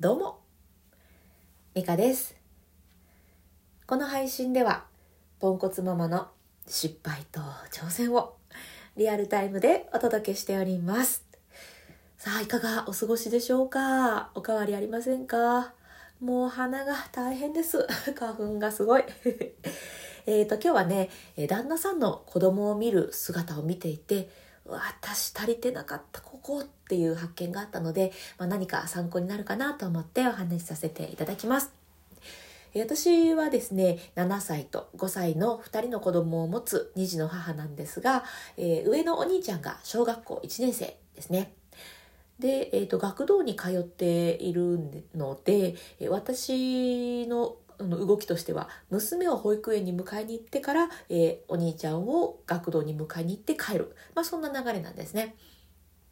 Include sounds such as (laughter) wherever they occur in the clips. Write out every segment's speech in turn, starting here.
どうも。ミカです。この配信ではポンコツママの失敗と挑戦をリアルタイムでお届けしております。さあいかがお過ごしでしょうか？おかわりありませんか？もう鼻が大変です。(laughs) 花粉がすごい。(laughs) えっと今日はね旦那さんの子供を見る姿を見ていて私足りてなかったここっていう発見があったので、まあ、何か参考になるかなと思ってお話しさせていただきます。私はですね7歳と5歳の2人の子供を持つ2児の母なんですが、えー、上のお兄ちゃんが小学校1年生ですね。で、えーと、学童に通っているので私のの動きとしては娘を保育園に迎えに行ってから、えー、お兄ちゃんを学童に迎えに行って帰る、まあ、そんな流れなんですね。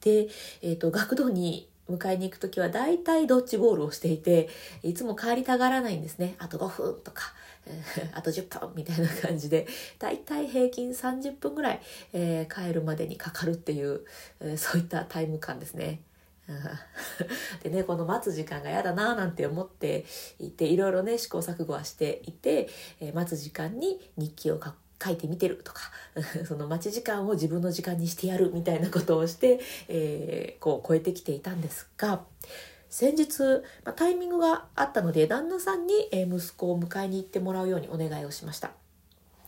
で、えーと、学童に迎えに行く時は大体ドッジボールをしていていつも帰りたがらないんですねあと5分とか、え、(laughs) あと10分みたいな感じで大体平均30分ぐらい、えー、帰るまでにかかるっていう、えー、そういったタイム感ですね。(laughs) でねこの待つ時間が嫌だななんて思っていていろいろね試行錯誤はしていて、えー、待つ時間に日記を書いてみてるとか (laughs) その待ち時間を自分の時間にしてやるみたいなことをして、えー、こう超えてきていたんですが先日、まあ、タイミングがあったので旦那さんに、息子を迎えに行ってもらうようにお願いをしました。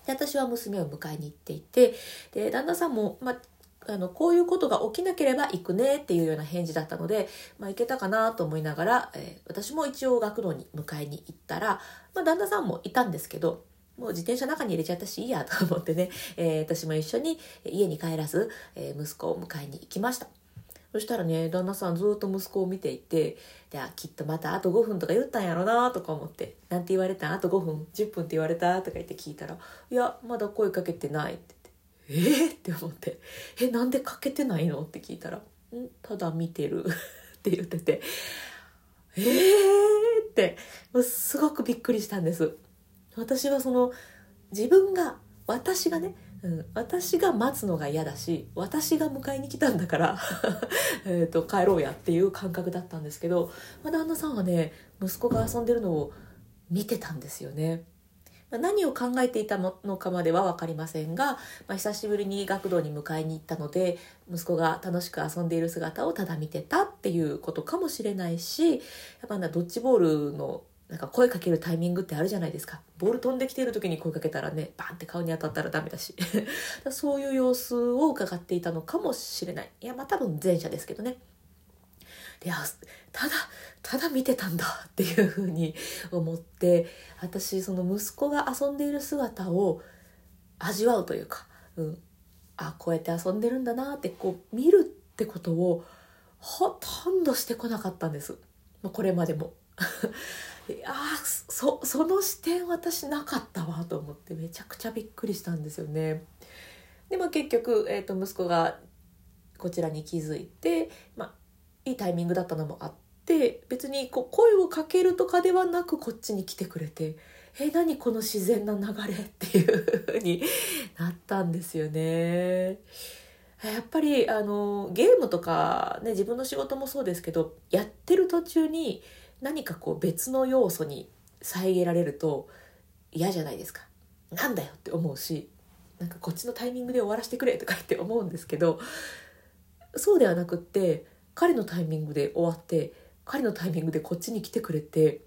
で私は娘を迎えに行っていてで旦那さんも、まあ、あのこういうことが起きなければ行くねっていうような返事だったので、まあ、行けたかなと思いながら、えー、私も一応学童に迎えに行ったら、まあ、旦那さんもいたんですけどもう自転車中に入れちゃったしいいやと思ってね、えー、私も一緒に家に帰らず、えー、息子を迎えに行きました。そしたらね、旦那さんずっと息子を見ていて、で、あ、きっとまたあと5分とか言ったんやろなとか思って、なんて言われたん？あと5分 ?10 分って言われた？とか言って聞いたら、いや、まだ声かけてないってえー、って思って「えなんでかけてないの?」って聞いたら「ん？ただ見てる」(laughs) って言ってて「えー!」ってすごくびっくりしたんです。私はその自分が私がねうん、私が待つのが嫌だし私が迎えに来たんだから (laughs) えと帰ろうやっていう感覚だったんですけど、まあ、旦那さんはね息子が遊んでるのを見てたんですよね。何を考えていたのかまでは分かりませんが、まあ、久しぶりに学童に迎えに行ったので息子が楽しく遊んでいる姿をただ見てたっていうことかもしれないしやっぱなドッジボールのなんか声かけるタイミングってあるじゃないですか。ボール飛んできている時に声かけたらねバンって顔に当たったらダメだし。(laughs) そういう様子を伺っていたのかもしれない。いやまあ多分前者ですけどね。でただただ見てたんだっていうふうに思って私その息子が遊んでいる姿を味わうというか、うん、あこうやって遊んでるんだなってこう見るってことをほとんどしてこなかったんです、まあ、これまでも。(laughs) あそその視点私なかったわと思ってめちゃくちゃびっくりしたんですよね。でも結局、えーと、息子がこちらに気づいて、まあ、いいタイミングだったのもあって別にこう声をかけるとかではなくこっちに来てくれてえ何この自然な流れっていう風になったんですよね。やっぱりあのゲームとか、ね、自分の仕事もそうですけどやってる途中に何かこう別の要素に遮られると嫌じゃないですか。なんだよって思うしなんかこっちのタイミングで終わらせてくれとかって思うんですけどそうではなくって彼のタイミングで終わって彼のタイミングでこっちに来てくれて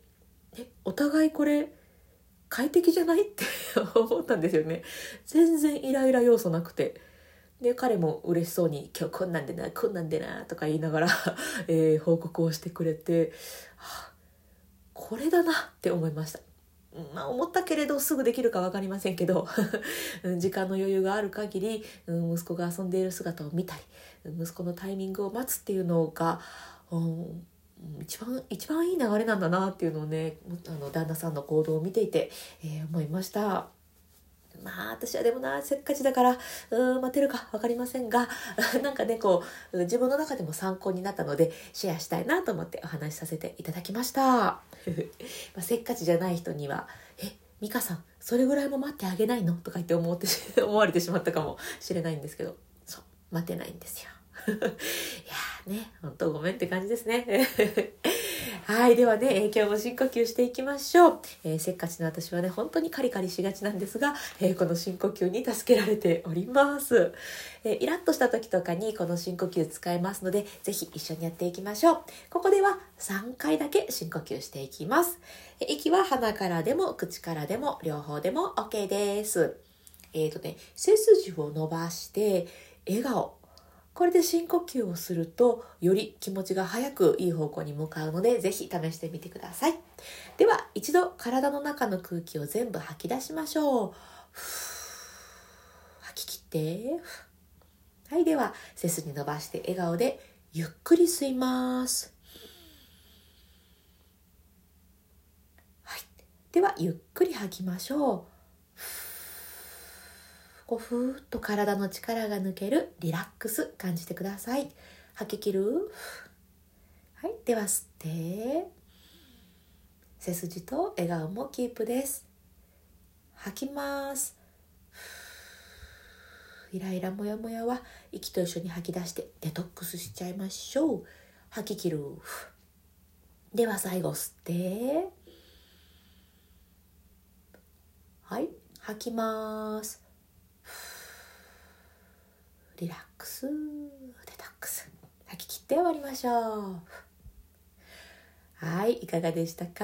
えお互いこれ快適じゃない？って (laughs) 思ったんですよね。全然イライラ要素なくて。で彼も嬉しそうに「今日こんなんでなこんなんでな」とか言いながら (laughs) えー、報告をしてくれて、はあ、これだなって思いました。まあ、思ったけれどすぐできるか分かりませんけど (laughs) 時間の余裕がある限り、息子が遊んでいる姿を見たり息子のタイミングを待つっていうのが、うん、一番一番いい流れなんだなっていうのをねあの旦那さんの行動を見ていて、えー、思いました。まあ私はでもなせっかちだからうん待てるか分かりませんが (laughs) なんかねこう自分の中でも参考になったのでシェアしたいなと思ってお話しさせていただきました。(laughs) ま、せっかちじゃない人には「え美香さんそれぐらいも待ってあげないの?」とか言って思って (laughs) 思われてしまったかもしれないんですけどそう待てないんですよ。いやね、ほんとごめんって感じですね。(laughs) はい。ではね、えー、今日も深呼吸していきましょう。えー、せっかちな私はね、本当にカリカリしがちなんですが、えー、この深呼吸に助けられております。えイラッとした時とかにこの深呼吸使えますので、ぜひ一緒にやっていきましょう。ここでは3回だけ深呼吸していきます。え息は鼻からでも口からでも両方でも OK です。えっ、とね、背筋を伸ばして笑顔。これで深呼吸をするとより気持ちが早くいい方向に向かうのでぜひ試してみてください。では一度体の中の空気を全部吐き出しましょう。吐き切って。はいでは背筋伸ばして笑顔でゆっくり吸います。はい。ではゆっくり吐きましょう。こうふーっと体の力が抜けるリラックス感じてください。吐き切る？はい。では吸って背筋と笑顔もキープです。吐きます。イライラモヤモヤは息と一緒に吐き出してデトックスしちゃいましょう。吐き切る。では最後吸って。はい。吐きます。リラックス。デトックス。吐き切って終わりましょう。はいいかがでしたか？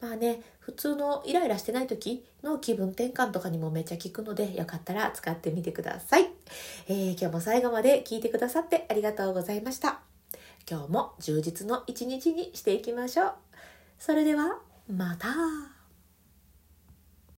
まあね普通のイライラしてない時の気分転換とかにもめっちゃ効くのでよかったら使ってみてください、えー、今日も最後まで聞いてくださってありがとうございました。今日も充実の一日にしていきましょう。それではまた。